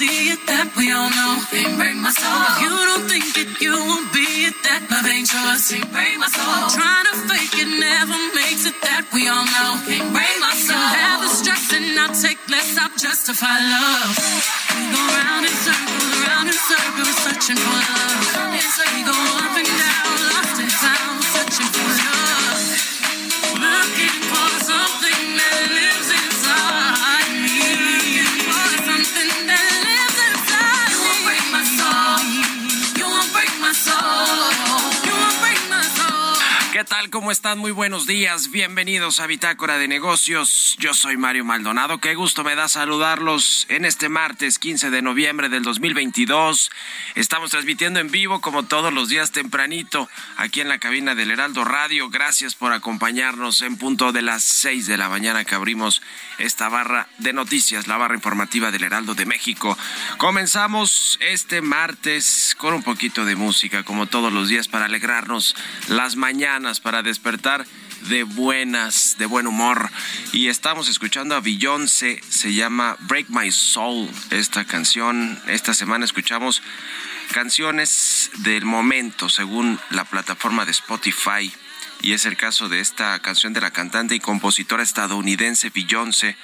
see it, that we all know. Ain't break my soul. If you don't think it, you won't be it, that love ain't yours. Ain't break my soul. Trying to fake it never makes it, that we all know. Ain't break my soul. Have the stress and I'll take less, I'll justify love. We go round in circles, round in circles, searching for love. We go ¿Qué tal? ¿Cómo están? Muy buenos días. Bienvenidos a Bitácora de Negocios. Yo soy Mario Maldonado. Qué gusto me da saludarlos en este martes 15 de noviembre del 2022. Estamos transmitiendo en vivo como todos los días tempranito aquí en la cabina del Heraldo Radio. Gracias por acompañarnos en punto de las 6 de la mañana que abrimos esta barra de noticias, la barra informativa del Heraldo de México. Comenzamos este martes con un poquito de música como todos los días para alegrarnos las mañanas, para despertar de buenas, de buen humor. Y estamos escuchando a Beyoncé, se llama Break My Soul, esta canción. Esta semana escuchamos canciones del momento, según la plataforma de Spotify. Y es el caso de esta canción de la cantante y compositora estadounidense Beyoncé,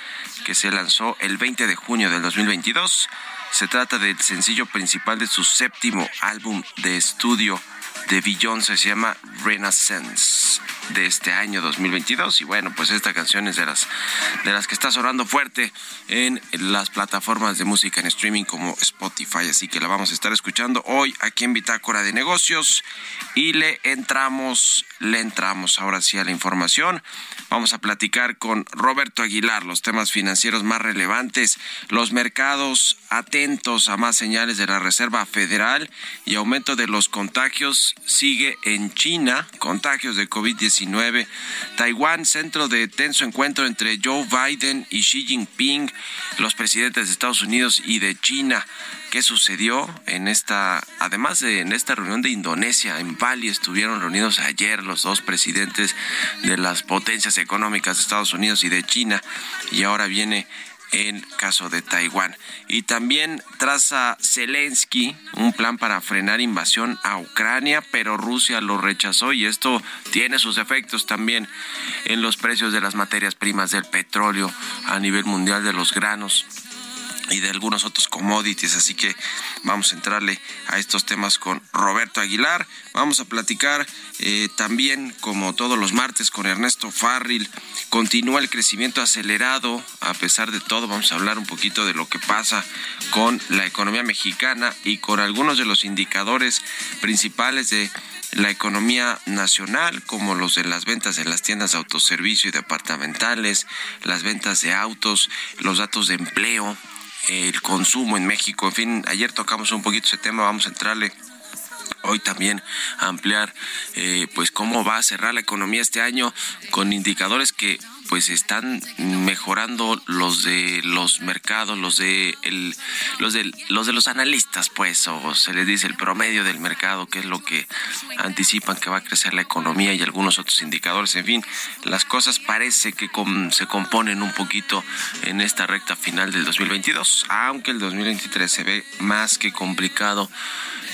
que se lanzó el 20 de junio del 2022. Se trata del sencillo principal de su séptimo álbum de estudio de Beyoncé, se llama Renaissance de este año 2022 y bueno pues esta canción es de las de las que está sonando fuerte en las plataformas de música en streaming como Spotify así que la vamos a estar escuchando hoy aquí en Bitácora de Negocios y le entramos le entramos ahora sí a la información. Vamos a platicar con Roberto Aguilar los temas financieros más relevantes los mercados atentos a más señales de la Reserva Federal y aumento de los contagios sigue en China contagios de COVID-19 Taiwán, centro de tenso encuentro entre Joe Biden y Xi Jinping, los presidentes de Estados Unidos y de China. ¿Qué sucedió en esta, además de en esta reunión de Indonesia, en Bali estuvieron reunidos ayer los dos presidentes de las potencias económicas de Estados Unidos y de China y ahora viene en caso de Taiwán. Y también traza Zelensky un plan para frenar invasión a Ucrania, pero Rusia lo rechazó y esto tiene sus efectos también en los precios de las materias primas del petróleo a nivel mundial de los granos y de algunos otros commodities. Así que vamos a entrarle a estos temas con Roberto Aguilar. Vamos a platicar eh, también, como todos los martes, con Ernesto Farril. Continúa el crecimiento acelerado. A pesar de todo, vamos a hablar un poquito de lo que pasa con la economía mexicana y con algunos de los indicadores principales de la economía nacional, como los de las ventas de las tiendas de autoservicio y departamentales, las ventas de autos, los datos de empleo, el consumo en México. En fin, ayer tocamos un poquito ese tema, vamos a entrarle hoy también ampliar eh, pues cómo va a cerrar la economía este año con indicadores que pues están mejorando los de los mercados, los de el, los de los de los analistas, pues, o se les dice el promedio del mercado, que es lo que anticipan que va a crecer la economía y algunos otros indicadores. En fin, las cosas parece que se componen un poquito en esta recta final del 2022, aunque el 2023 se ve más que complicado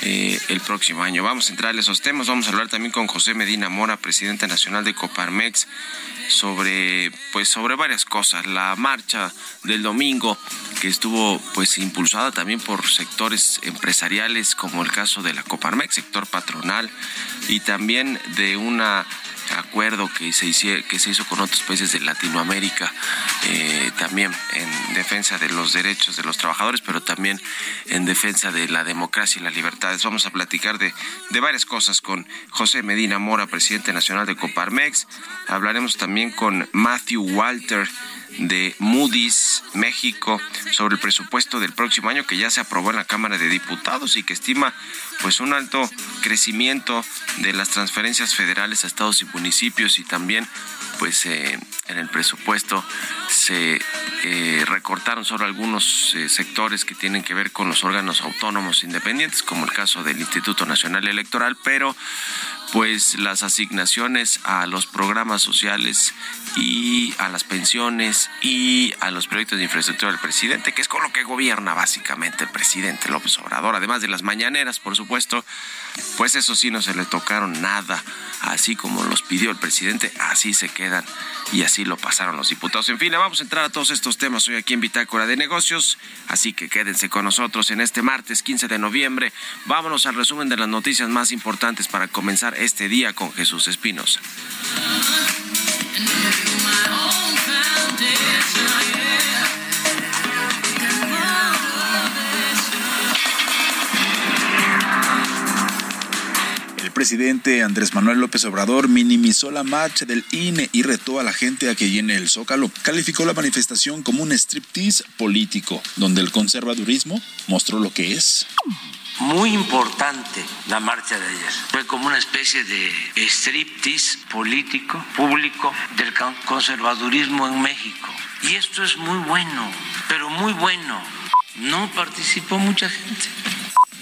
eh, el próximo año. Vamos a entrar a esos temas. Vamos a hablar también con José Medina Mora, presidente nacional de Coparmex, sobre, pues, sobre varias cosas. La marcha del domingo, que estuvo pues impulsada también por sectores empresariales, como el caso de la Coparmex, sector patronal, y también de una acuerdo que se, hizo, que se hizo con otros países de Latinoamérica, eh, también en defensa de los derechos de los trabajadores, pero también en defensa de la democracia y las libertades. Vamos a platicar de, de varias cosas con José Medina Mora, presidente nacional de Coparmex. Hablaremos también con Matthew Walter de Moody's México sobre el presupuesto del próximo año que ya se aprobó en la Cámara de Diputados y que estima pues un alto crecimiento de las transferencias federales a estados y municipios y también pues eh, en el presupuesto se eh, recortaron solo algunos eh, sectores que tienen que ver con los órganos autónomos independientes, como el caso del Instituto Nacional Electoral, pero pues las asignaciones a los programas sociales y a las pensiones y a los proyectos de infraestructura del presidente, que es con lo que gobierna básicamente el presidente López Obrador, además de las mañaneras, por supuesto, pues eso sí no se le tocaron nada, así como los pidió el presidente, así se y así lo pasaron los diputados. En fin, vamos a entrar a todos estos temas hoy aquí en Bitácora de Negocios, así que quédense con nosotros en este martes 15 de noviembre. Vámonos al resumen de las noticias más importantes para comenzar este día con Jesús Espinos. Presidente Andrés Manuel López Obrador minimizó la marcha del INE y retó a la gente a que llene el zócalo. Calificó la manifestación como un striptease político, donde el conservadurismo mostró lo que es muy importante la marcha de ayer. Fue como una especie de striptease político, público del conservadurismo en México. Y esto es muy bueno, pero muy bueno. No participó mucha gente.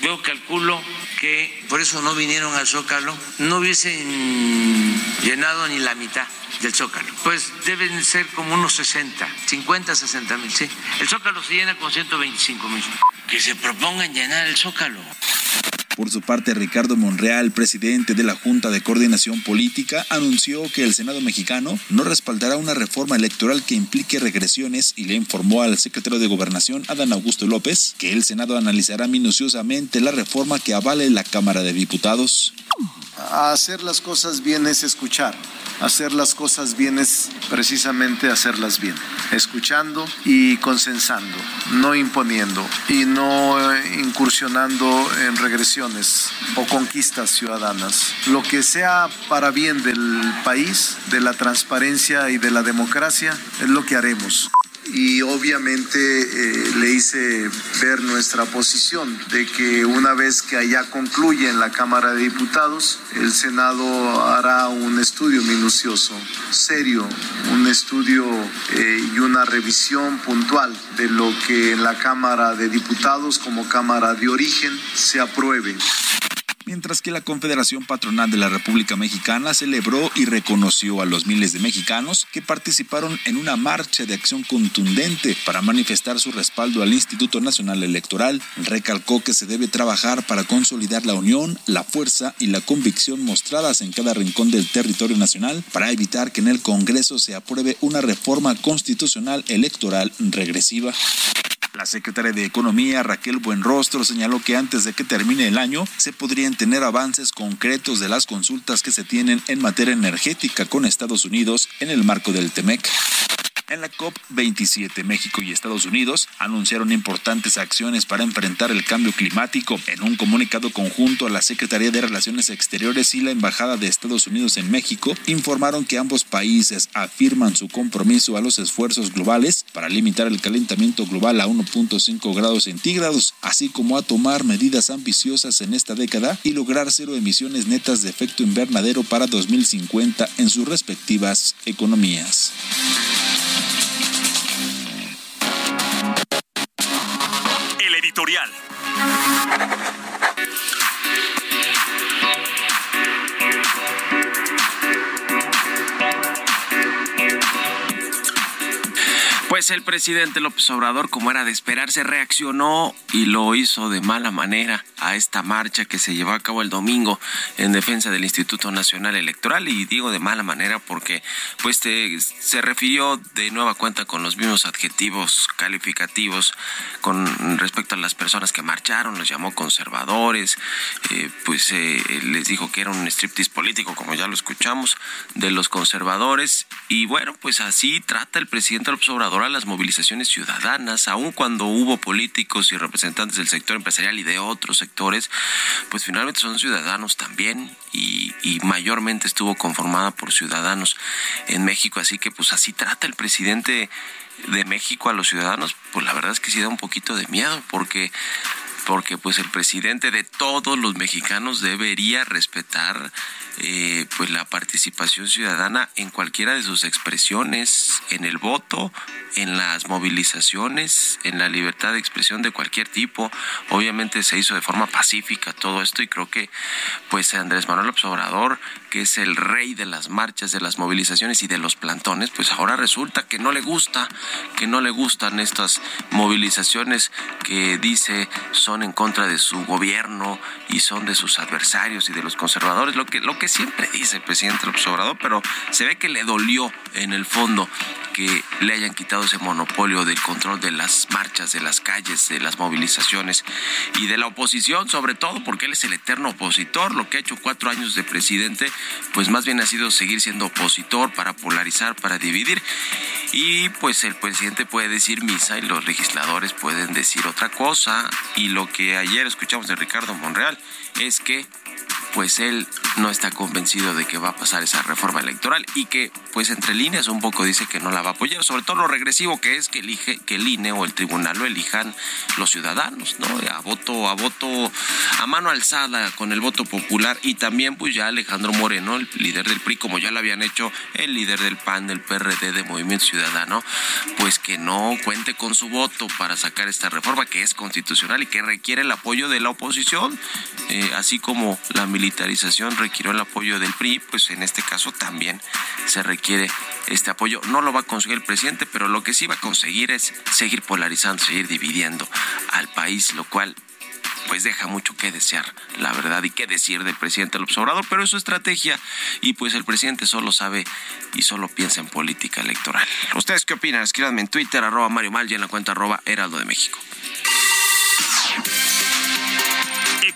Yo calculo que por eso no vinieron al Zócalo, no hubiesen llenado ni la mitad del Zócalo. Pues deben ser como unos 60, 50, 60 mil, sí. El Zócalo se llena con 125 mil. Que se propongan llenar el Zócalo. Por su parte, Ricardo Monreal, presidente de la Junta de Coordinación Política, anunció que el Senado mexicano no respaldará una reforma electoral que implique regresiones y le informó al secretario de Gobernación, Adán Augusto López, que el Senado analizará minuciosamente la reforma que avale la Cámara de Diputados. Hacer las cosas bien es escuchar. Hacer las cosas bien es precisamente hacerlas bien, escuchando y consensando, no imponiendo y no eh, incursionando en regresiones o conquistas ciudadanas. Lo que sea para bien del país, de la transparencia y de la democracia, es lo que haremos y obviamente eh, le hice ver nuestra posición de que una vez que allá concluye en la Cámara de Diputados, el Senado hará un estudio minucioso, serio, un estudio eh, y una revisión puntual de lo que en la Cámara de Diputados como Cámara de origen se apruebe mientras que la Confederación Patronal de la República Mexicana celebró y reconoció a los miles de mexicanos que participaron en una marcha de acción contundente para manifestar su respaldo al Instituto Nacional Electoral. Recalcó que se debe trabajar para consolidar la unión, la fuerza y la convicción mostradas en cada rincón del territorio nacional para evitar que en el Congreso se apruebe una reforma constitucional electoral regresiva. La secretaria de Economía, Raquel Buenrostro, señaló que antes de que termine el año se podrían tener avances concretos de las consultas que se tienen en materia energética con Estados Unidos en el marco del TEMEC. En la COP27, México y Estados Unidos anunciaron importantes acciones para enfrentar el cambio climático. En un comunicado conjunto la Secretaría de Relaciones Exteriores y la Embajada de Estados Unidos en México informaron que ambos países afirman su compromiso a los esfuerzos globales para limitar el calentamiento global a 1.5 grados centígrados, así como a tomar medidas ambiciosas en esta década y lograr cero emisiones netas de efecto invernadero para 2050 en sus respectivas economías. Editorial. Pues el presidente López Obrador, como era de esperarse, reaccionó y lo hizo de mala manera a esta marcha que se llevó a cabo el domingo en defensa del Instituto Nacional Electoral. Y digo de mala manera porque pues se refirió de nueva cuenta con los mismos adjetivos calificativos con respecto a las personas que marcharon, los llamó conservadores, eh, pues eh, les dijo que era un striptease político como ya lo escuchamos de los conservadores. Y bueno pues así trata el presidente López Obrador las movilizaciones ciudadanas, aun cuando hubo políticos y representantes del sector empresarial y de otros sectores, pues finalmente son ciudadanos también y, y mayormente estuvo conformada por ciudadanos en México, así que pues así trata el presidente de México a los ciudadanos, pues la verdad es que sí da un poquito de miedo porque porque pues el presidente de todos los mexicanos debería respetar eh, pues la participación ciudadana en cualquiera de sus expresiones, en el voto, en las movilizaciones, en la libertad de expresión de cualquier tipo. Obviamente se hizo de forma pacífica todo esto y creo que pues Andrés Manuel López Obrador, que es el rey de las marchas, de las movilizaciones y de los plantones, pues ahora resulta que no le gusta, que no le gustan estas movilizaciones que dice son en contra de su gobierno y son de sus adversarios y de los conservadores, lo que lo que siempre dice el presidente López Obrador, pero se ve que le dolió en el fondo que le hayan quitado ese monopolio del control de las marchas, de las calles, de las movilizaciones y de la oposición, sobre todo porque él es el eterno opositor. Lo que ha hecho cuatro años de presidente, pues más bien ha sido seguir siendo opositor para polarizar, para dividir. Y pues el presidente puede decir misa y los legisladores pueden decir otra cosa. Y lo que ayer escuchamos de Ricardo Monreal es que pues él no está convencido de que va a pasar esa reforma electoral y que pues entre líneas un poco dice que no la va a apoyar, sobre todo lo regresivo que es que elige que el INE o el tribunal lo elijan los ciudadanos, ¿no? A voto a voto a mano alzada con el voto popular y también pues ya Alejandro Moreno, el líder del PRI como ya lo habían hecho el líder del PAN, del PRD, de Movimiento Ciudadano, pues que no cuente con su voto para sacar esta reforma que es constitucional y que requiere el apoyo de la oposición, eh, así como la militarización requirió el apoyo del PRI, pues en este caso también se requiere este apoyo. No lo va a conseguir el presidente, pero lo que sí va a conseguir es seguir polarizando, seguir dividiendo al país, lo cual pues deja mucho que desear, la verdad, y qué decir del presidente López Obrador, pero es su estrategia y pues el presidente solo sabe y solo piensa en política electoral. ¿Ustedes qué opinan? Escríbanme en Twitter, arroba Mario Mal y en la cuenta arroba Heraldo de México.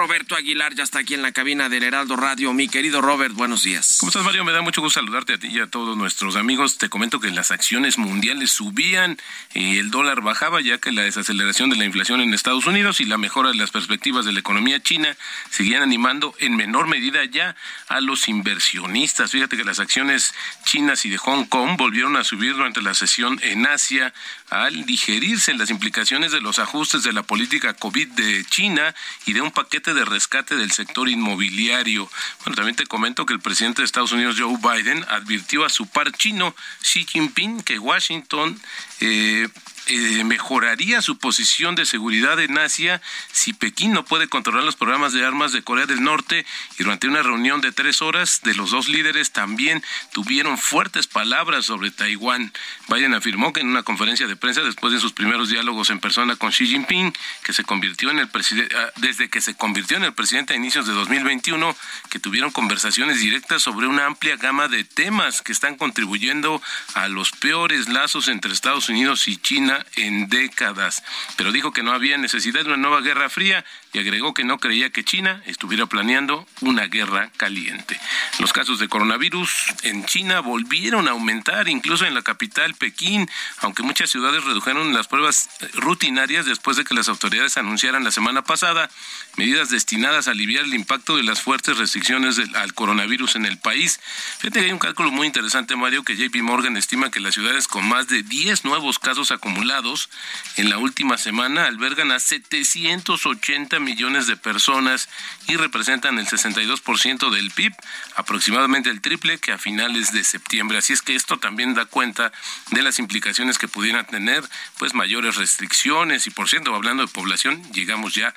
Roberto Aguilar ya está aquí en la cabina del Heraldo Radio. Mi querido Robert, buenos días. ¿Cómo estás, Mario? Me da mucho gusto saludarte a ti y a todos nuestros amigos. Te comento que las acciones mundiales subían y el dólar bajaba, ya que la desaceleración de la inflación en Estados Unidos y la mejora de las perspectivas de la economía china seguían animando en menor medida ya a los inversionistas. Fíjate que las acciones chinas y de Hong Kong volvieron a subir durante la sesión en Asia al digerirse las implicaciones de los ajustes de la política COVID de China y de un paquete de rescate del sector inmobiliario. Bueno, también te comento que el presidente de Estados Unidos, Joe Biden, advirtió a su par chino, Xi Jinping, que Washington eh, eh, mejoraría su posición de seguridad en Asia si Pekín no puede controlar los programas de armas de Corea del Norte y durante una reunión de tres horas de los dos líderes también tuvieron fuertes palabras sobre Taiwán. Biden afirmó que en una conferencia de prensa después de sus primeros diálogos en persona con Xi Jinping, que se convirtió en el presidente, ah, desde que se convirtió en el presidente a inicios de 2021, que tuvieron conversaciones directas sobre una amplia gama de temas que están contribuyendo a los peores lazos entre Estados Unidos y China En décadas, pero dijo que no había necesidad de una nueva guerra fría y agregó que no creía que China estuviera planeando una guerra caliente. Los casos de coronavirus en China volvieron a aumentar, incluso en la capital, Pekín, aunque muchas ciudades redujeron las pruebas rutinarias después de que las autoridades anunciaran la semana pasada medidas destinadas a aliviar el impacto de las fuertes restricciones al coronavirus en el país. Fíjate que hay un cálculo muy interesante, Mario, que JP Morgan estima que las ciudades con más de 10 nuevos casos acumulados en la última semana albergan a 780 millones de personas y representan el 62% del PIB, aproximadamente el triple que a finales de septiembre. Así es que esto también da cuenta de las implicaciones que pudieran tener pues mayores restricciones y por cierto, hablando de población, llegamos ya a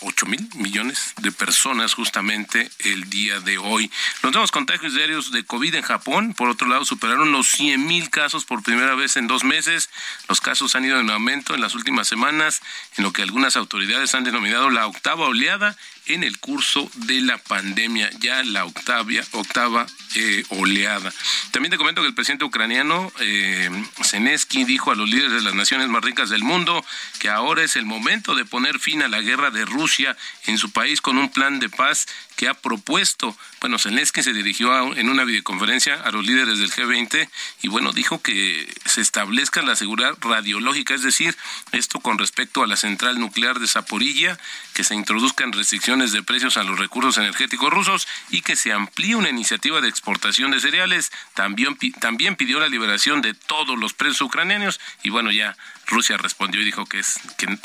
8 mil millones de personas justamente el día de hoy. Los nuevos contagios diarios de COVID en Japón, por otro lado, superaron los 100 mil casos por primera vez en dos meses. Los casos han ido en aumento en las últimas semanas, en lo que algunas autoridades han denominado la octava oleada en el curso de la pandemia, ya la octava, eh, oleada. También te comento que el presidente ucraniano eh, Zelensky dijo a los líderes de las naciones más ricas del mundo que ahora es el momento de poner fin a la guerra de Rusia en su país con un plan de paz que ha propuesto. Bueno, Zelensky se dirigió en una videoconferencia a los líderes del G20 y bueno, dijo que se establezca la seguridad radiológica, es decir, esto con respecto a la central nuclear de Zaporilla, que se introduzcan restricciones de precios a los recursos energéticos rusos y que se amplíe una iniciativa de exportación de cereales. También, también pidió la liberación de todos los presos ucranianos y bueno, ya Rusia respondió y dijo que, es,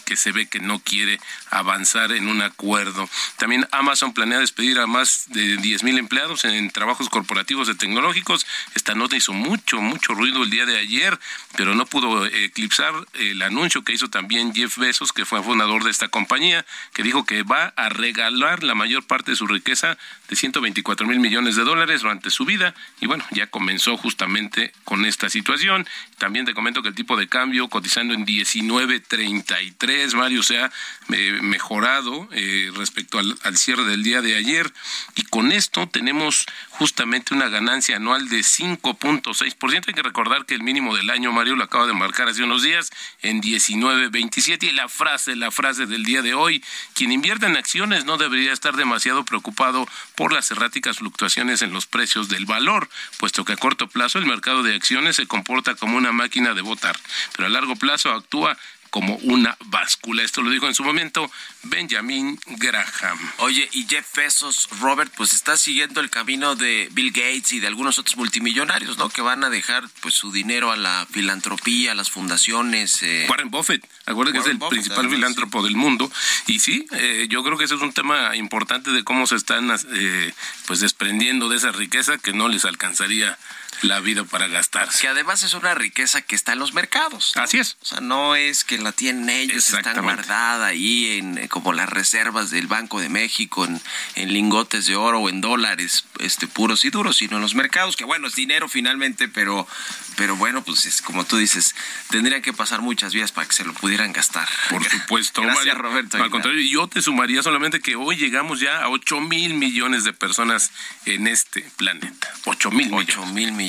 que, se ve que no quiere avanzar en un acuerdo. También Amazon planea despedir a más de 10 mil empleados en trabajos corporativos de tecnológicos. Esta nota hizo mucho, mucho ruido el día de ayer, pero no pudo eclipsar el anuncio que hizo también Jeff Bezos, que fue fundador de esta compañía, que dijo que va a regalar la mayor parte de su riqueza de 124 mil millones de dólares durante su vida. Y bueno, ya comenzó justamente con esta situación. También te comento que el tipo de cambio cotizando en 19.33, Mario, se ha eh, mejorado eh, respecto al, cierre del día de ayer y con esto tenemos justamente una ganancia anual de 5.6%. Hay que recordar que el mínimo del año, Mario, lo acaba de marcar hace unos días en 19.27 y la frase, la frase del día de hoy, quien invierte en acciones no debería estar demasiado preocupado por las erráticas fluctuaciones en los precios del valor, puesto que a corto plazo el mercado de acciones se comporta como una máquina de votar, pero a largo plazo actúa como una báscula. Esto lo dijo en su momento Benjamin Graham. Oye, y Jeff Bezos, Robert, pues está siguiendo el camino de Bill Gates y de algunos otros multimillonarios, ¿no? Que van a dejar pues su dinero a la filantropía, a las fundaciones. Eh. Warren Buffett, acuérdense que es el principal filántropo del mundo. Y sí, eh, yo creo que ese es un tema importante de cómo se están eh, pues desprendiendo de esa riqueza que no les alcanzaría la vida para gastarse. Que además es una riqueza que está en los mercados. Así es. O sea, no es que la tienen ellos, están guardada ahí en eh, como las reservas del Banco de México, en, en, lingotes de oro o en dólares este, puros y duros, sino en los mercados, que bueno, es dinero finalmente, pero, pero bueno, pues es como tú dices, tendrían que pasar muchas vías para que se lo pudieran gastar. Por supuesto. Gracias, Roberto. Al contrario, yo te sumaría solamente que hoy llegamos ya a 8 mil millones de personas en este planeta. 8 mil millones. 8 mil millones.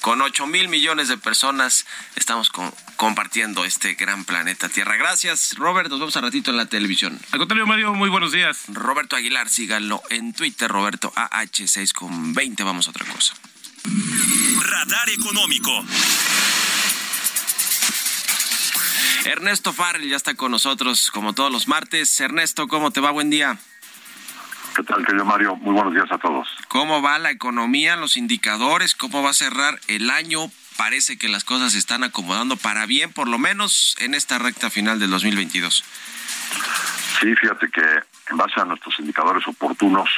Con 8 mil millones de personas estamos compartiendo este gran planeta Tierra. Gracias, Robert. Nos vemos a ratito en la televisión. Al contrario, Mario, muy buenos días. Roberto Aguilar, síganlo en Twitter, Roberto AH6 con 20. Vamos a otra cosa. Radar económico. Ernesto Farrell ya está con nosotros como todos los martes. Ernesto, ¿cómo te va? Buen día. ¿Qué tal, querido Mario? Muy buenos días a todos. ¿Cómo va la economía, los indicadores? ¿Cómo va a cerrar el año? Parece que las cosas se están acomodando para bien, por lo menos en esta recta final del 2022. Sí, fíjate que en base a nuestros indicadores oportunos,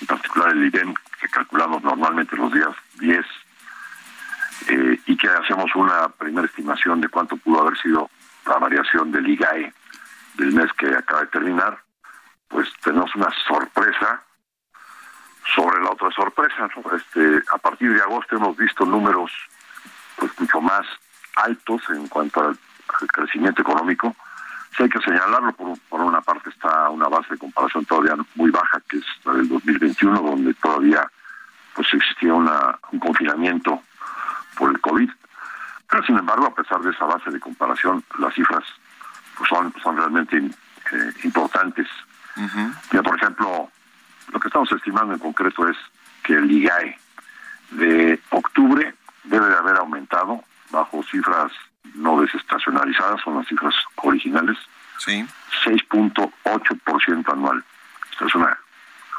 en particular el IBEM, que calculamos normalmente los días 10, eh, y que hacemos una primera estimación de cuánto pudo haber sido la variación del IGAE del mes que acaba de terminar, pues tenemos una sorpresa sobre la otra sorpresa. Este, a partir de agosto hemos visto números pues mucho más altos en cuanto al, crecimiento económico. Si hay que señalarlo, por, por, una parte está una base de comparación todavía muy baja, que es la del 2021, donde todavía pues existía una, un confinamiento por el COVID. Pero sin embargo, a pesar de esa base de comparación, las cifras pues son, son realmente eh, importantes. Ya, por ejemplo, lo que estamos estimando en concreto es que el IGAE de octubre debe de haber aumentado bajo cifras no desestacionalizadas, son las cifras originales, sí. 6.8% anual. Esta es una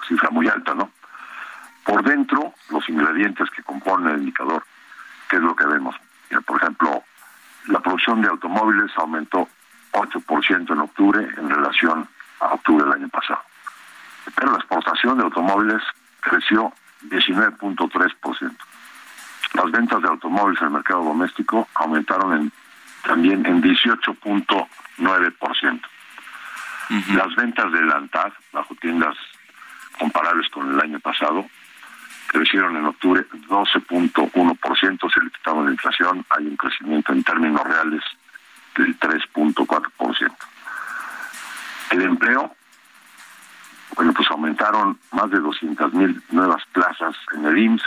cifra muy alta, ¿no? Por dentro, los ingredientes que componen el indicador, ¿qué es lo que vemos? por ejemplo, la producción de automóviles aumentó 8% en octubre en relación a octubre del año pasado. Pero la exportación de automóviles creció 19.3%. Las ventas de automóviles en el mercado doméstico aumentaron en, también en 18.9%. Las ventas de Lantad, bajo tiendas comparables con el año pasado, crecieron en octubre 12.1%, si le quitamos la inflación, hay un crecimiento en términos reales del 3.4%. El empleo, bueno, pues aumentaron más de 200 mil nuevas plazas en el IMSS,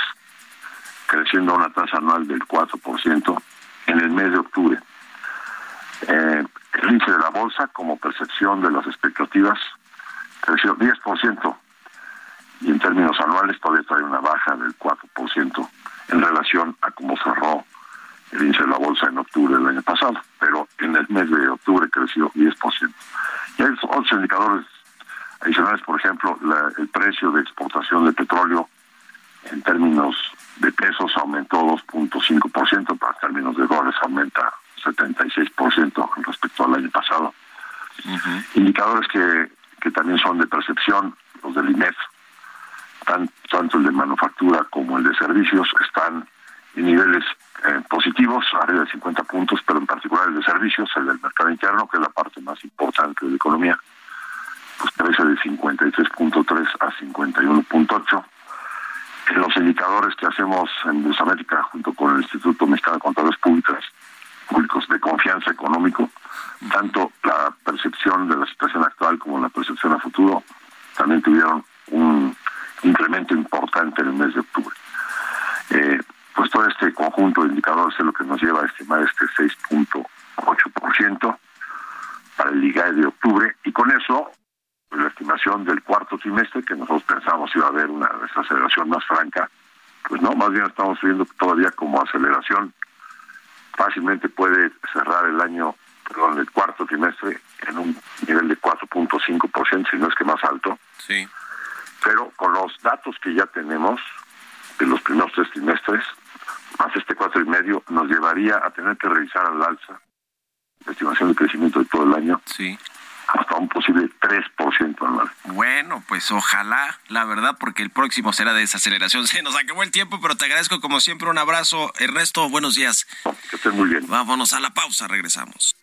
creciendo a una tasa anual del 4% en el mes de octubre. Eh, el índice de la bolsa, como percepción de las expectativas, creció 10%, y en términos anuales todavía trae una baja del 4% en relación a cómo cerró el índice de la bolsa en octubre del año pasado, pero en el mes de octubre creció 10%. Y hay otros indicadores adicionales, por ejemplo, el precio de exportación de petróleo en términos de pesos aumentó 2.5%, pero en términos de dólares aumenta 76% respecto al año pasado. Indicadores que, que también son de percepción, los del INEF, tanto el de manufactura como el de servicios, están en niveles eh, positivos, arriba de 50 puntos, pero en particular el de servicios, el del mercado interno, que es la parte más importante de la economía, de 53.3 a 51.8. En los indicadores que hacemos en Busamérica junto con el Instituto Mexicano de Contadores Públicas, Públicos de Confianza Económico, tanto la percepción de la situación actual como la percepción a futuro también tuvieron un incremento importante en el mes de octubre. Eh, pues todo este conjunto de indicadores es lo que nos lleva a estimar este 6.8% para el IGAE de octubre y con eso la estimación del cuarto trimestre que nosotros pensamos iba a haber una desaceleración más franca, pues no, más bien estamos viendo todavía como aceleración fácilmente puede cerrar el año, perdón, el cuarto trimestre en un nivel de 4.5%, si no es que más alto. Sí pero con los datos que ya tenemos de los primeros tres trimestres, más este cuatro y medio, nos llevaría a tener que revisar al alza la estimación de crecimiento de todo el año. Sí. Hasta un posible 3% anual. Bueno, pues ojalá, la verdad, porque el próximo será de desaceleración. Se nos acabó el tiempo, pero te agradezco como siempre. Un abrazo. Ernesto, buenos días. que estén muy bien. Vámonos a la pausa, regresamos.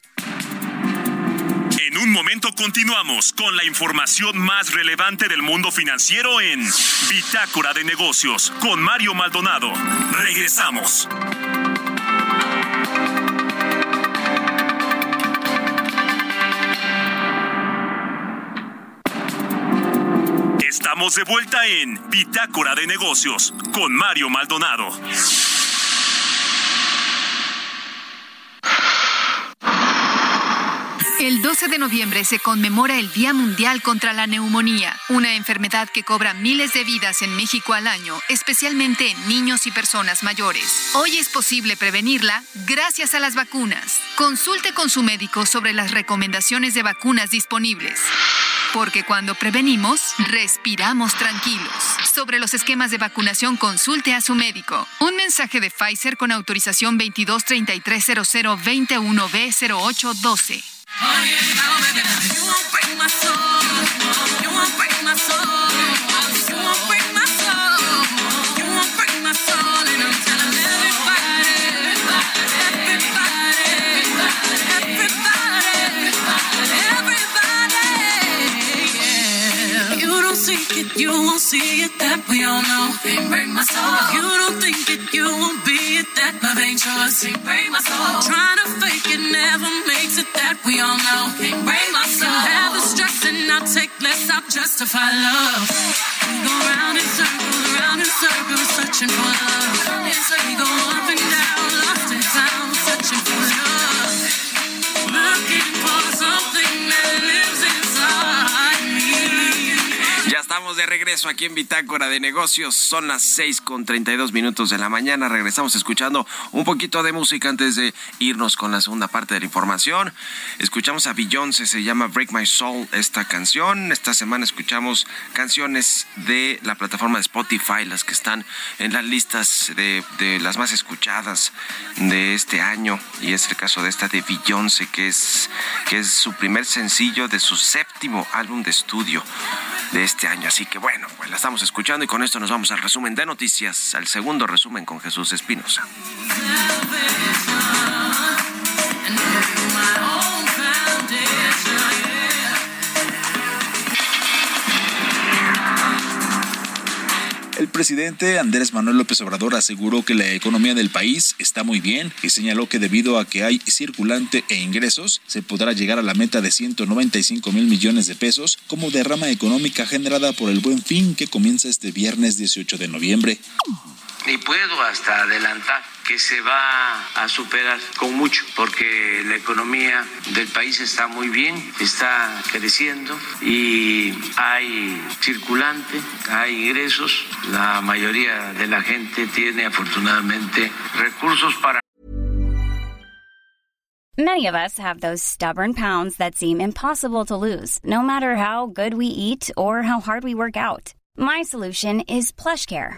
En un momento continuamos con la información más relevante del mundo financiero en Bitácora de Negocios con Mario Maldonado. Regresamos. Estamos de vuelta en Bitácora de Negocios con Mario Maldonado. El 12 de noviembre se conmemora el Día Mundial contra la Neumonía, una enfermedad que cobra miles de vidas en México al año, especialmente en niños y personas mayores. Hoy es posible prevenirla gracias a las vacunas. Consulte con su médico sobre las recomendaciones de vacunas disponibles. Porque cuando prevenimos, respiramos tranquilos. Sobre los esquemas de vacunación, consulte a su médico. Un mensaje de Pfizer con autorización 22330021B0812. Oh, yeah, now, baby, you won't break my soul. You won't break my soul. See it, you won't see it, that we all know. They break my soul. If you don't think it, you won't be it, that love ain't yours. They break my soul. Trying to fake it never makes it, that we all know. They break my soul. You have the stress and I'll take less, I'll justify love. We go round in circles, round in circles, searching for love. We go up and down, lost and found, searching for love. Estamos de regreso aquí en Bitácora de Negocios. Son las seis con treinta y dos minutos de la mañana. Regresamos escuchando un poquito de música antes de irnos con la segunda parte de la información. Escuchamos a Beyoncé, se llama Break My Soul esta canción. Esta semana escuchamos canciones de la plataforma de Spotify, las que están en las listas de, de las más escuchadas de este año. Y es el caso de esta de Beyoncé, que es, que es su primer sencillo de su séptimo álbum de estudio de este año. Así que bueno, pues la estamos escuchando y con esto nos vamos al resumen de noticias, al segundo resumen con Jesús Espinosa. Presidente Andrés Manuel López Obrador aseguró que la economía del país está muy bien y señaló que debido a que hay circulante e ingresos, se podrá llegar a la meta de 195 mil millones de pesos como derrama económica generada por el buen fin que comienza este viernes 18 de noviembre. Y puedo hasta adelantar que se va a superar con mucho, porque la economía del país está muy bien, está creciendo y hay circulante, hay ingresos, la mayoría de la gente tiene afortunadamente recursos para Many of us have those stubborn pounds that seem impossible to lose, no matter how good we eat or how hard we work out. My solution is PlushCare.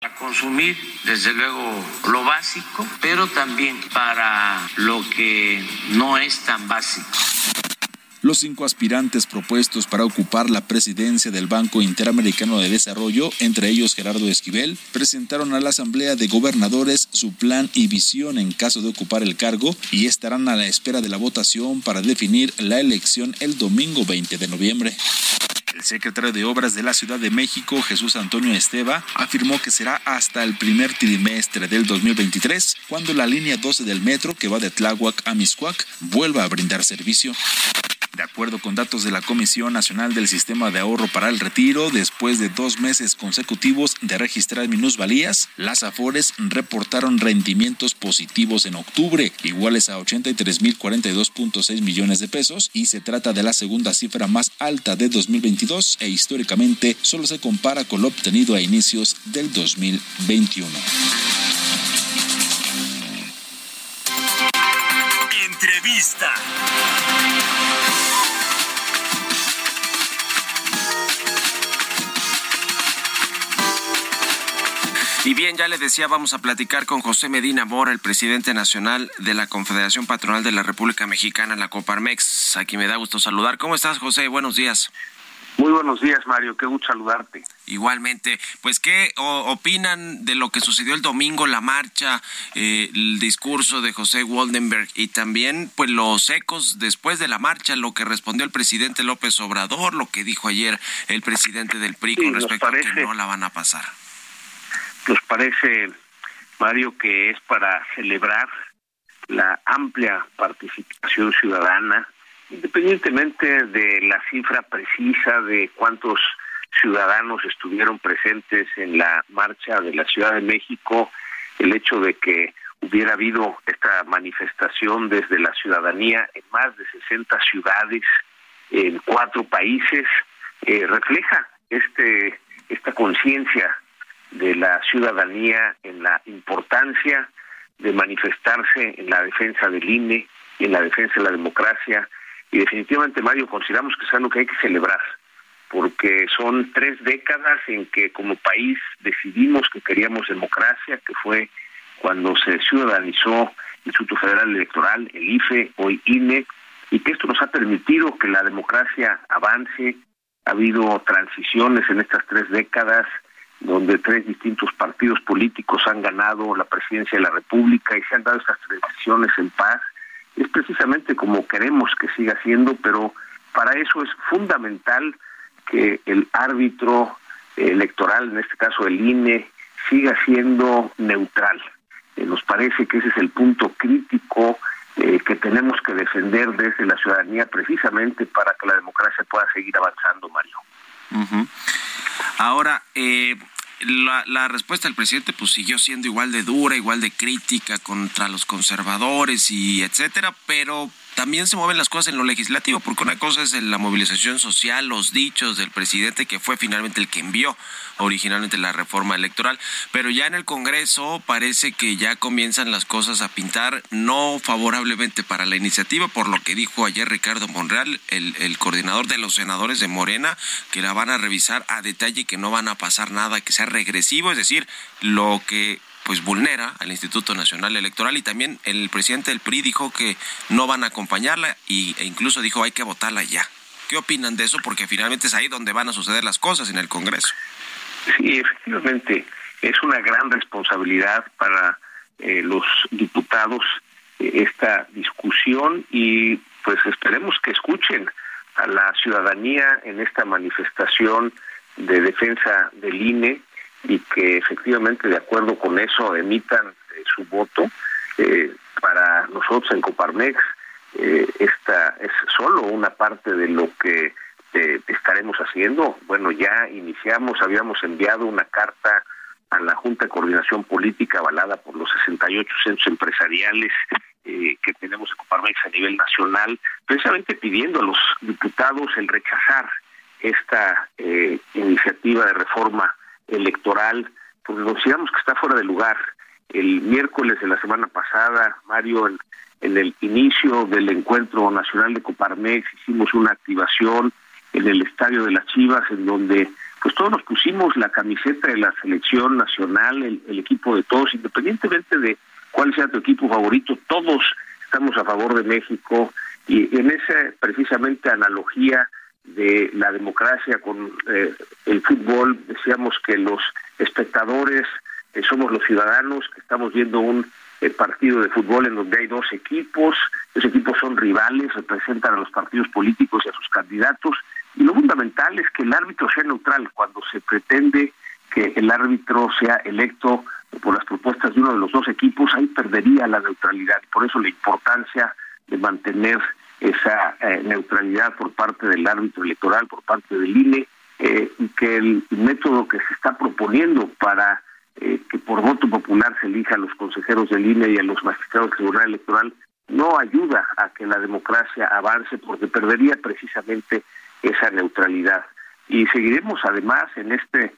A consumir, desde luego, lo básico, pero también para lo que no es tan básico. Los cinco aspirantes propuestos para ocupar la presidencia del Banco Interamericano de Desarrollo, entre ellos Gerardo Esquivel, presentaron a la Asamblea de Gobernadores su plan y visión en caso de ocupar el cargo y estarán a la espera de la votación para definir la elección el domingo 20 de noviembre. El secretario de Obras de la Ciudad de México, Jesús Antonio Esteva, afirmó que será hasta el primer trimestre del 2023 cuando la línea 12 del metro que va de Tláhuac a Miscuac vuelva a brindar servicio. De acuerdo con datos de la Comisión Nacional del Sistema de Ahorro para el Retiro, después de dos meses consecutivos de registrar minusvalías, las AFORES reportaron rendimientos positivos en octubre, iguales a 83.042.6 millones de pesos, y se trata de la segunda cifra más alta de 2022 e históricamente solo se compara con lo obtenido a inicios del 2021. Entrevista. Y bien, ya le decía, vamos a platicar con José Medina Mora, el presidente nacional de la Confederación Patronal de la República Mexicana, la Coparmex. Aquí me da gusto saludar. ¿Cómo estás, José? Buenos días. Muy buenos días, Mario. Qué gusto saludarte. Igualmente, pues, ¿qué opinan de lo que sucedió el domingo, la marcha, eh, el discurso de José Waldenberg y también, pues, los ecos después de la marcha, lo que respondió el presidente López Obrador, lo que dijo ayer el presidente del PRI Sí, con respecto a que no la van a pasar? Nos parece, Mario, que es para celebrar la amplia participación ciudadana, independientemente de la cifra precisa de cuántos ciudadanos estuvieron presentes en la marcha de la Ciudad de México, el hecho de que hubiera habido esta manifestación desde la ciudadanía en más de 60 ciudades en cuatro países eh, refleja este esta conciencia de la ciudadanía en la importancia de manifestarse en la defensa del INE y en la defensa de la democracia y definitivamente Mario consideramos que es algo que hay que celebrar porque son tres décadas en que como país decidimos que queríamos democracia, que fue cuando se ciudadanizó el Instituto Federal Electoral, el IFE, hoy INE, y que esto nos ha permitido que la democracia avance. Ha habido transiciones en estas tres décadas donde tres distintos partidos políticos han ganado la presidencia de la República y se han dado estas transiciones en paz. Es precisamente como queremos que siga siendo, pero para eso es fundamental que el árbitro electoral, en este caso el INE, siga siendo neutral. nos parece que ese es el punto crítico que tenemos que defender desde la ciudadanía precisamente para que la democracia pueda seguir avanzando, Mario. Ahora, eh, la, la, respuesta del presidente pues siguió siendo igual de dura, igual de crítica contra los conservadores y etcétera, pero también se mueven las cosas en lo legislativo, porque una cosa es la movilización social, los dichos del presidente, que fue finalmente el que envió originalmente la reforma electoral, pero ya en el Congreso parece que ya comienzan las cosas a pintar no favorablemente para la iniciativa, por lo que dijo ayer Ricardo Monreal, el, el coordinador de los senadores de Morena, que la van a revisar a detalle, que no van a pasar nada que sea regresivo, es decir, lo que pues vulnera al Instituto Nacional Electoral y también el presidente del PRI dijo que no van a acompañarla y, e incluso dijo hay que votarla ya. ¿Qué opinan de eso? Porque finalmente es ahí donde van a suceder las cosas en el Congreso. Sí, efectivamente, es una gran responsabilidad para eh, los diputados eh, esta discusión y pues esperemos que escuchen a la ciudadanía en esta manifestación de defensa del INE y que efectivamente de acuerdo con eso emitan eh, su voto. Eh, para nosotros en Coparmex eh, esta es solo una parte de lo que estaremos haciendo. Bueno, ya iniciamos, habíamos enviado una carta a la Junta de Coordinación Política avalada por los 68 centros empresariales que tenemos en Coparmex a nivel nacional, precisamente pidiendo a los diputados el rechazar esta iniciativa de reforma electoral, pues consideramos que está fuera de lugar. El miércoles de la semana pasada, Mario, en, el inicio del encuentro nacional de Coparmex, hicimos una activación en el estadio de las Chivas, en donde pues todos nos pusimos la camiseta de la selección nacional, el, el equipo de todos, independientemente de cuál sea tu equipo favorito, todos estamos a favor de México y en esa precisamente analogía de la democracia con eh, el fútbol. Decíamos que los espectadores eh, somos los ciudadanos, que estamos viendo un eh, partido de fútbol en donde hay dos equipos, esos equipos son rivales, representan a los partidos políticos y a sus candidatos, y lo fundamental es que el árbitro sea neutral cuando se pretende que el árbitro sea electo por las propuestas de uno de los dos equipos, ahí perdería la neutralidad, por eso la importancia de mantener esa eh, neutralidad por parte del árbitro electoral, por parte del INE, eh, y que el método que se está proponiendo para eh, que por voto popular se elija a los consejeros del INE y a los magistrados del Tribunal Electoral no ayuda a que la democracia avance porque perdería precisamente esa neutralidad. Y seguiremos además en esta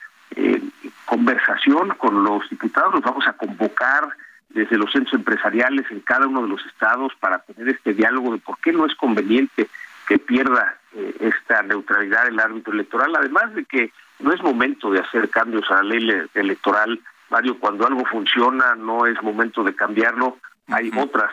conversación con los diputados, los vamos a convocar desde los centros empresariales en cada uno de los estados para tener este diálogo de por qué no es conveniente que pierda eh, esta neutralidad el árbitro electoral, además de que no es momento de hacer cambios a la ley electoral, Mario, cuando algo funciona no es momento de cambiarlo, hay otras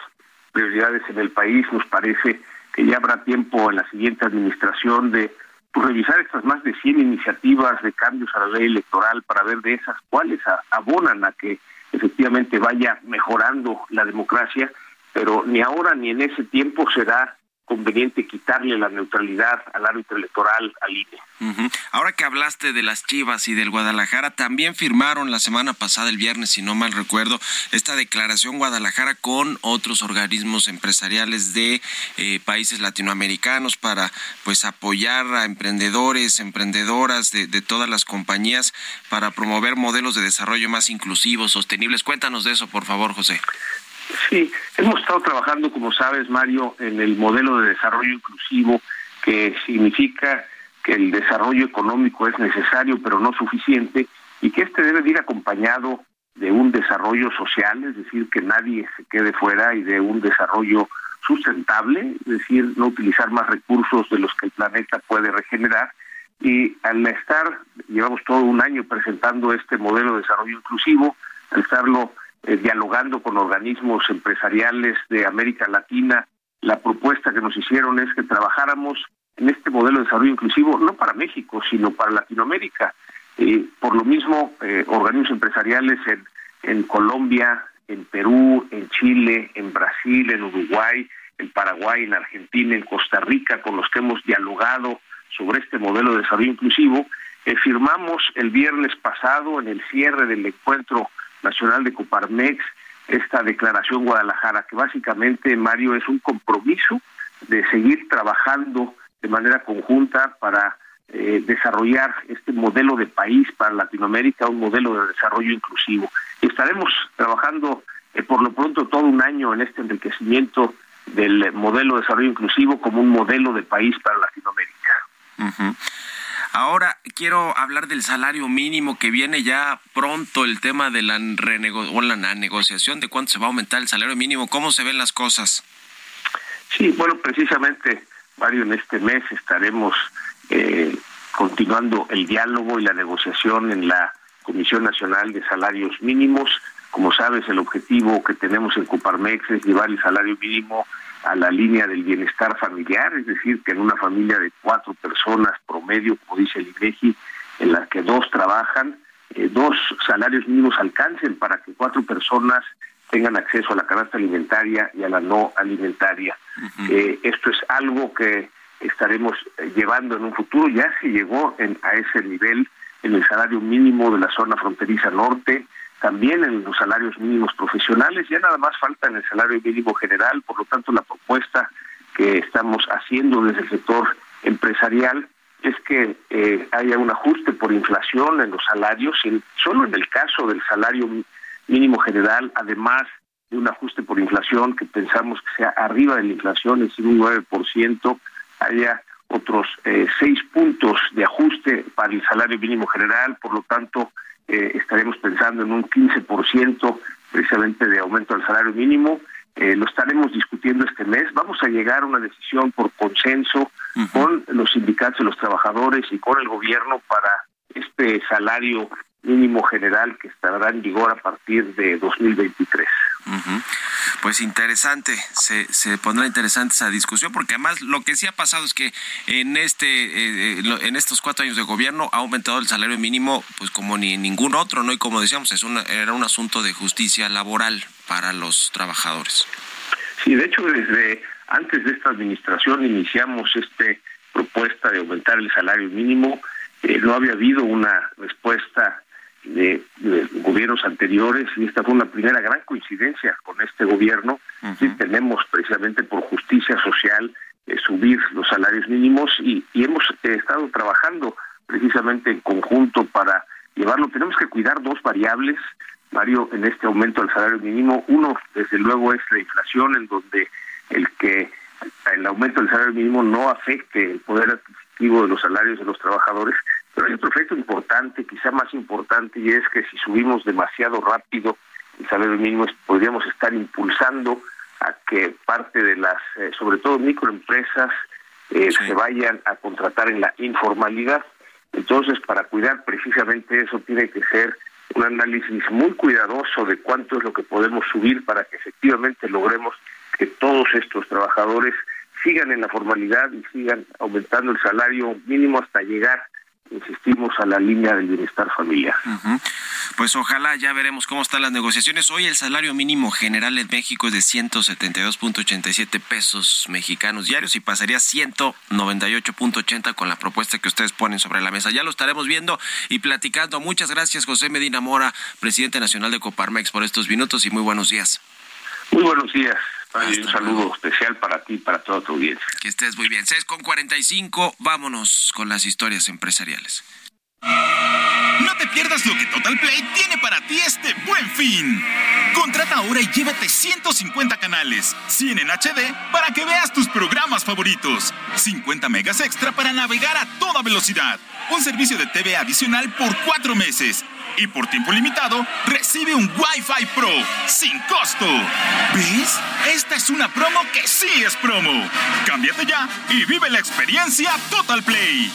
prioridades en el país, nos parece que ya habrá tiempo en la siguiente administración de pues, revisar estas más de 100 iniciativas de cambios a la ley electoral para ver de esas cuáles abonan a que efectivamente vaya mejorando la democracia, pero ni ahora ni en ese tiempo será conveniente quitarle la neutralidad al árbitro electoral al INE. Ahora que hablaste de las Chivas y del Guadalajara, también firmaron la semana pasada, el viernes, si no mal recuerdo, esta declaración Guadalajara con otros organismos empresariales de eh, países latinoamericanos para pues apoyar a emprendedores, emprendedoras de, de todas las compañías para promover modelos de desarrollo más inclusivos, sostenibles. Cuéntanos de eso, por favor, José. Sí, hemos estado trabajando, como sabes, Mario, en el modelo de desarrollo inclusivo, que significa que el desarrollo económico es necesario, pero no suficiente, y que este debe ir acompañado de un desarrollo social, es decir, que nadie se quede fuera, y de un desarrollo sustentable, es decir, no utilizar más recursos de los que el planeta puede regenerar. Y al estar, llevamos todo un año presentando este modelo de desarrollo inclusivo, al estarlo eh, dialogando con organismos empresariales de América Latina. La propuesta que nos hicieron es que trabajáramos en este modelo de desarrollo inclusivo, no para México, sino para Latinoamérica. Eh, por lo mismo, eh, organismos empresariales en, en Colombia, en Perú, en Chile, en Brasil, en Uruguay, en Paraguay, en Argentina, en Costa Rica, con los que hemos dialogado sobre este modelo de desarrollo inclusivo, firmamos el viernes pasado en el cierre del encuentro Nacional de Coparmex, esta declaración Guadalajara, que básicamente, Mario, es un compromiso de seguir trabajando de manera conjunta para eh, desarrollar este modelo de país para Latinoamérica, un modelo de desarrollo inclusivo. Estaremos trabajando eh, por lo pronto todo un año en este enriquecimiento del modelo de desarrollo inclusivo como un modelo de país para Latinoamérica. Ahora quiero hablar del salario mínimo que viene ya pronto el tema de la, o la negociación de cuánto se va a aumentar el salario mínimo. ¿Cómo se ven las cosas? Sí, bueno, precisamente, Mario, en este mes estaremos eh, continuando el diálogo y la negociación en la Comisión Nacional de Salarios Mínimos. Como sabes, el objetivo que tenemos en Coparmex es llevar el salario mínimo a la línea del bienestar familiar, es decir, que en una familia de cuatro personas promedio, como dice el INEGI, en la que dos trabajan, eh, dos salarios mínimos alcancen para que cuatro personas tengan acceso a la canasta alimentaria y a la no alimentaria. Eh, esto es algo que estaremos eh, llevando en un futuro. Ya se llegó a ese nivel en el salario mínimo de la zona fronteriza norte, también en los salarios mínimos profesionales, ya nada más falta en el salario mínimo general, por lo tanto la propuesta que estamos haciendo desde el sector empresarial es que eh, haya un ajuste por inflación en los salarios, solo en el caso del salario mínimo general, además de un ajuste por inflación que pensamos que sea arriba de la inflación, es decir, un 9%, haya otros eh, seis puntos de ajuste para el salario mínimo general, por lo tanto eh, estaremos pensando en un 15% precisamente de aumento del salario mínimo. Eh, lo estaremos discutiendo este mes. Vamos a llegar a una decisión por consenso con los sindicatos los trabajadores y con el gobierno para este salario mínimo general que estará en vigor a partir de 2023. Pues interesante, se, se pondrá interesante esa discusión, porque además lo que sí ha pasado es que en este eh, eh, en estos cuatro años de gobierno ha aumentado el salario mínimo, pues como ni ningún otro, ¿no? Y como decíamos, es era un asunto de justicia laboral para los trabajadores. Sí, de hecho, desde antes de esta administración iniciamos esta propuesta de aumentar el salario mínimo. Eh, no había habido una respuesta de, gobiernos anteriores y esta fue una primera gran coincidencia con este gobierno. y tenemos precisamente por justicia social eh, subir los salarios mínimos y, hemos eh, estado trabajando precisamente en conjunto para llevarlo. Tenemos que cuidar dos variables, Mario, en este aumento del salario mínimo. Uno, desde luego, es la inflación, en donde el que el aumento del salario mínimo no afecte el poder adquisitivo de los salarios de los trabajadores, pero hay otro efecto importante, quizá más importante, y es que si subimos demasiado rápido el salario mínimo, podríamos estar impulsando a que parte de las, eh, sobre todo microempresas, eh, se vayan a contratar en la informalidad. Entonces, para cuidar precisamente eso, tiene que ser un análisis muy cuidadoso de cuánto es lo que podemos subir para que efectivamente logremos que todos estos trabajadores sigan en la formalidad y sigan aumentando el salario mínimo hasta llegar insistimos a la línea del bienestar familiar. Pues ojalá ya veremos cómo están las negociaciones. Hoy el salario mínimo general en México es de 172.87 pesos mexicanos diarios y pasaría a 198.80 con la propuesta que ustedes ponen sobre la mesa. Ya lo estaremos viendo y platicando. Muchas gracias José Medina Mora, presidente nacional de Coparmex, por estos minutos y muy buenos días. Muy buenos días un saludo especial para ti y para toda tu audiencia. Que estés muy bien. 6 con 45, vámonos con las historias empresariales. No te pierdas lo que Total Play tiene para ti este buen fin. Contrata ahora y llévate 150 canales, 100 en HD para que veas tus programas favoritos, 50 megas extra para navegar a toda velocidad, un servicio de TV adicional por cuatro meses y por tiempo limitado recibe un Wi-Fi Pro sin costo. ¿Ves? Esta es una promo que sí es promo. Cámbiate ya y vive la experiencia Total Play.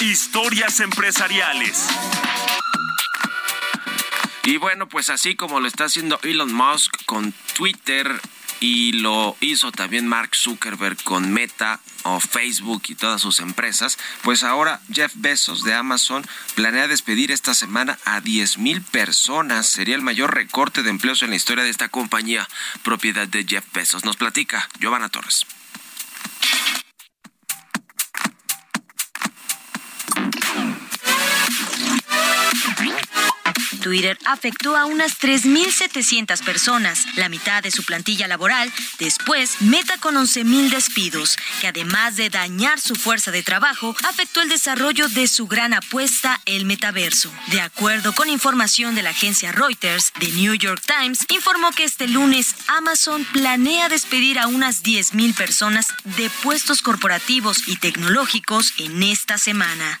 Historias empresariales. Y bueno, pues así como lo está haciendo Elon Musk con Twitter, y lo hizo también Mark Zuckerberg con Meta o Facebook y todas sus empresas, pues ahora Jeff Bezos de Amazon planea despedir esta semana a 10 mil personas. Sería el mayor recorte de empleos en la historia de esta compañía, propiedad de Jeff Bezos. Nos platica Giovanna Torres. Twitter afectó a unas 3.700 personas, la mitad de su plantilla laboral. Después, Meta con 11.000 despidos, que además de dañar su fuerza de trabajo, afectó el desarrollo de su gran apuesta, el metaverso. De acuerdo con información de la agencia Reuters, The New York Times informó que este lunes Amazon planea despedir a unas 10.000 personas de puestos corporativos y tecnológicos en esta semana.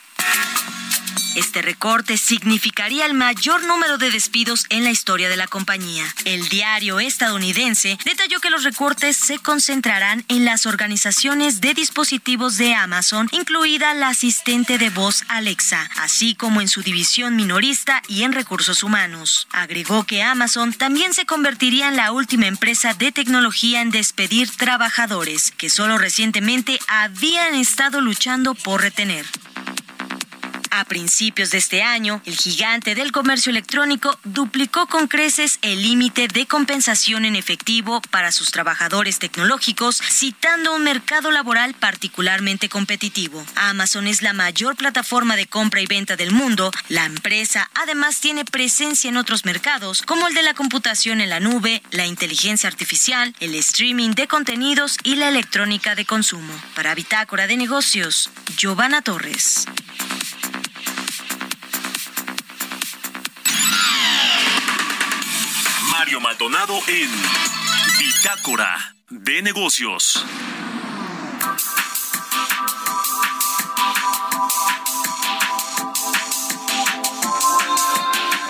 Este recorte significaría el mayor número de despidos en la historia de la compañía. El diario estadounidense detalló que los recortes se concentrarán en las organizaciones de dispositivos de Amazon, incluida la asistente de voz Alexa, así como en su división minorista y en recursos humanos. Agregó que Amazon también se convertiría en la última empresa de tecnología en despedir trabajadores que solo recientemente habían estado luchando por retener. A principios de este año, el gigante del comercio electrónico duplicó con creces el límite de compensación en efectivo para sus trabajadores tecnológicos, citando un mercado laboral particularmente competitivo. Amazon es la mayor plataforma de compra y venta del mundo. La empresa además tiene presencia en otros mercados, como el de la computación en la nube, la inteligencia artificial, el streaming de contenidos y la electrónica de consumo. Para Bitácora de Negocios, Giovanna Torres. Mario Maldonado en Bitácora de Negocios.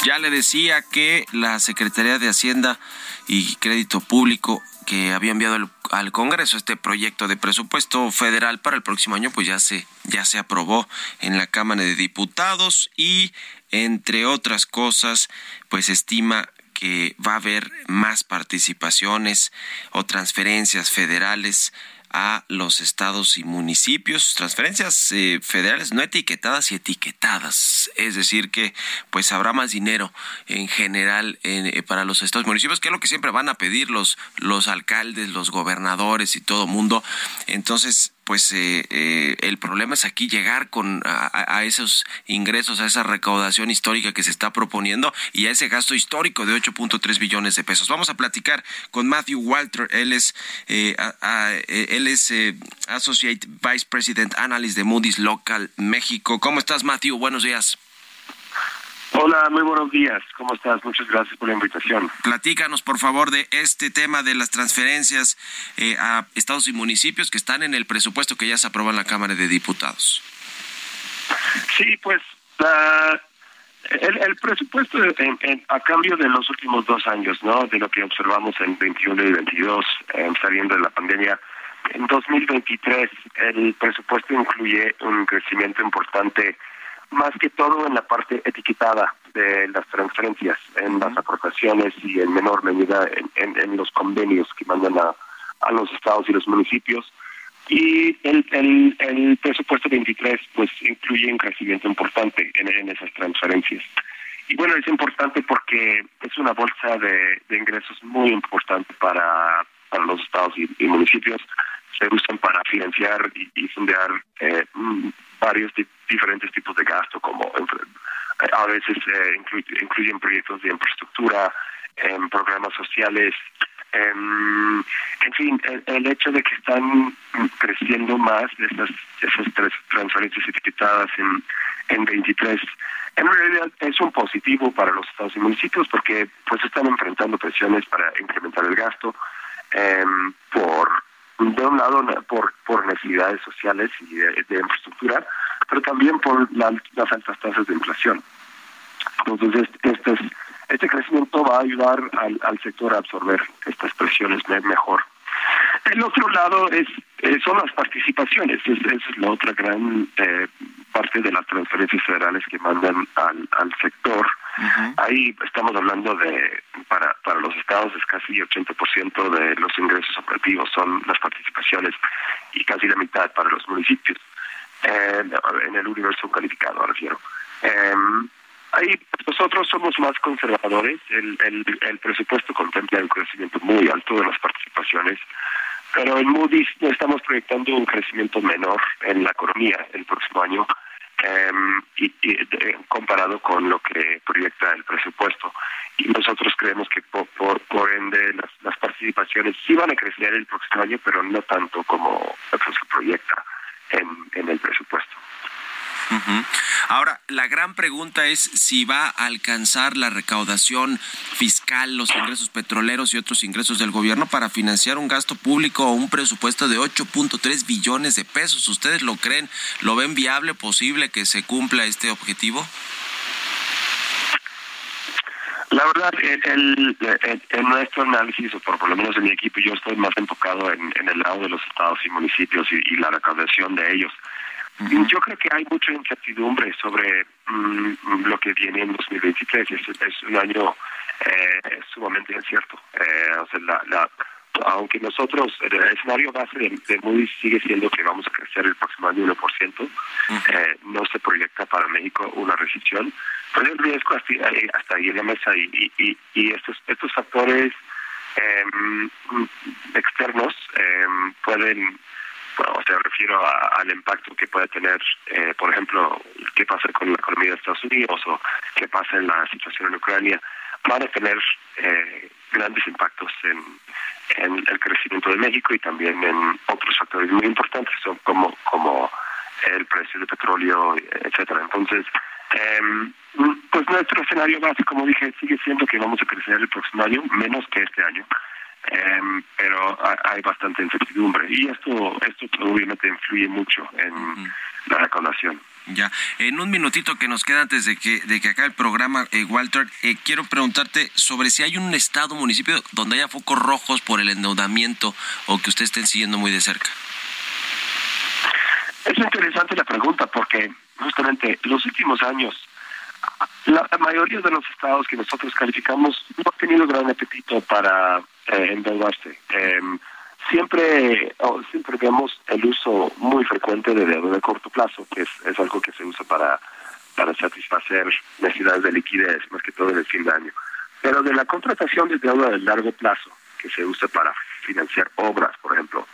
Ya le decía que la Secretaría de Hacienda y Crédito Público que había enviado al, Congreso este proyecto de presupuesto federal para el próximo año, pues ya se, ya se aprobó en la Cámara de Diputados y, entre otras cosas, pues estima que va a haber más participaciones o transferencias federales a los estados y municipios, transferencias eh, federales no etiquetadas y etiquetadas, es decir que pues habrá más dinero en general eh, para los estados y municipios, que es lo que siempre van a pedir los, los alcaldes, los gobernadores y todo mundo. Entonces, pues eh, eh, el problema es aquí llegar con a, esos ingresos, a esa recaudación histórica que se está proponiendo y a ese gasto histórico de 8.3 billones de pesos. Vamos a platicar con Matthew Walter, él es eh, él es Associate Vice President Analyst de Moody's Local México. ¿Cómo estás, Matthew? Buenos días. Hola, muy buenos días. ¿Cómo estás? Muchas gracias por la invitación. Platícanos, por favor, de este tema de las transferencias eh, a estados y municipios que están en el presupuesto que ya se aprobó en la Cámara de Diputados. Sí, pues el, presupuesto a cambio de los últimos dos años, ¿no? De lo que observamos en 21 y 22, eh, saliendo de la pandemia. En 2023 el presupuesto incluye un crecimiento importante más que todo en la parte etiquetada de las transferencias, en las aportaciones y en menor medida en, los convenios que mandan a, a, los estados y los municipios. Y el, el, el presupuesto 23 pues incluye un crecimiento importante en, esas transferencias. Y bueno, es importante porque es una bolsa de, ingresos muy importante para, para los estados y, municipios. Se usan para financiar y, y fundear eh, varios diferentes tipos de gasto, como a veces eh, incluyen proyectos de infraestructura, en programas sociales, en fin, el, hecho de que están creciendo más esas, esas tres transferencias etiquetadas en, en 23, en realidad es un positivo para los estados y municipios porque pues están enfrentando presiones para incrementar el gasto em, por de un lado por, por necesidades sociales y de, infraestructura, pero también por las altas tasas de inflación. Entonces, este, este crecimiento va a ayudar al, sector a absorber estas presiones mejor. El otro lado es eh, son las participaciones, esa es la otra gran eh, parte de las transferencias federales que mandan al, al sector. Ahí estamos hablando de, para, para los estados es casi 80% de los ingresos operativos son las participaciones y casi la mitad para los municipios, eh, en el universo calificado, refiero. Eh, ahí nosotros somos más conservadores, el, el, el presupuesto contempla un crecimiento muy alto de las participaciones, pero en Moody's estamos proyectando un crecimiento menor en la economía el próximo año em, y, comparado con lo que proyecta el presupuesto. Y nosotros creemos que por, por, ende las, participaciones sí van a crecer el próximo año, pero no tanto como se proyecta en el presupuesto. Ahora, la gran pregunta es si va a alcanzar la recaudación fiscal, los ingresos petroleros y otros ingresos del gobierno para financiar un gasto público o un presupuesto de 8.3 billones de pesos. ¿Ustedes lo creen? ¿Lo ven viable, posible que se cumpla este objetivo? La verdad, en nuestro análisis, o por, lo menos en mi equipo, yo estoy más enfocado en, el lado de los estados y municipios y la recaudación de ellos. Yo creo que hay mucha incertidumbre sobre mm, lo que viene en 2023. Es, es un año eh, sumamente incierto. Eh, o sea, la, aunque nosotros, el escenario base de, de, sigue siendo que vamos a crecer el próximo año 1%, eh, no se proyecta para México una recesión, pero el riesgo hasta, hasta ahí en la mesa y, y, y estos, estos factores em, externos em, pueden o sea, refiero al impacto que puede tener, eh, por ejemplo, qué pasa con la economía de Estados Unidos o qué pasa en la situación en Ucrania, van a tener eh, grandes impactos en, el crecimiento de México y también en otros factores muy importantes como como el precio del petróleo, etcétera. Entonces, eh, pues nuestro escenario base, como dije, sigue siendo que vamos a crecer el próximo año, menos que este año. Em, pero hay bastante incertidumbre y esto esto obviamente influye mucho en la recaudación. Ya, en un minutito que nos queda antes de que, de que acabe el programa, eh, Walter, eh, quiero preguntarte sobre si hay un estado, municipio donde haya focos rojos por el endeudamiento o que ustedes estén siguiendo muy de cerca. Es interesante la pregunta porque justamente los últimos años la, mayoría de los estados que nosotros calificamos no han tenido gran apetito para eh, endeudarse. Em, siempre, oh, siempre vemos el uso muy frecuente de deuda de corto plazo, que es, es algo que se usa para, para satisfacer necesidades de liquidez, más que todo en el fin de año. Pero de la contratación de deuda de largo plazo, que se usa para financiar obras, por ejemplo,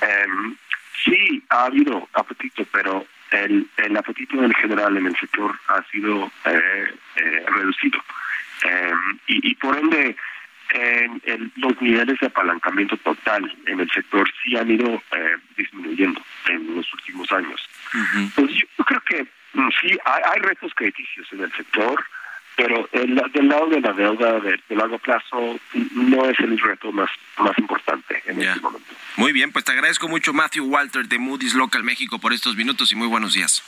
em, sí ha habido apetito, pero el, el apetito en general en el sector ha sido eh, eh, reducido. Eh, y, por ende, en, los niveles de apalancamiento total en el sector sí han ido disminuyendo en los últimos años. Pues yo creo que mm, sí hay, hay retos crediticios en el sector pero el, del lado de la deuda de, largo plazo no es el reto más, más importante en este momento. Muy bien, pues te agradezco mucho Matthew Walter de Moody's Local México por estos minutos y muy buenos días.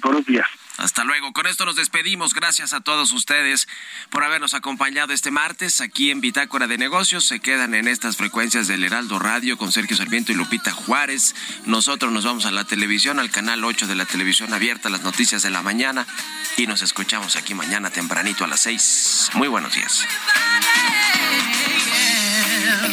Buenos días. Hasta luego. Con esto nos despedimos. Gracias a todos ustedes por habernos acompañado este martes aquí en Bitácora de Negocios. Se quedan en estas frecuencias del Heraldo Radio con Sergio Sarmiento y Lupita Juárez. Nosotros nos vamos a la televisión, al canal 8 de la televisión abierta, las noticias de la mañana. Y nos escuchamos aquí mañana tempranito a las 6. Muy buenos días.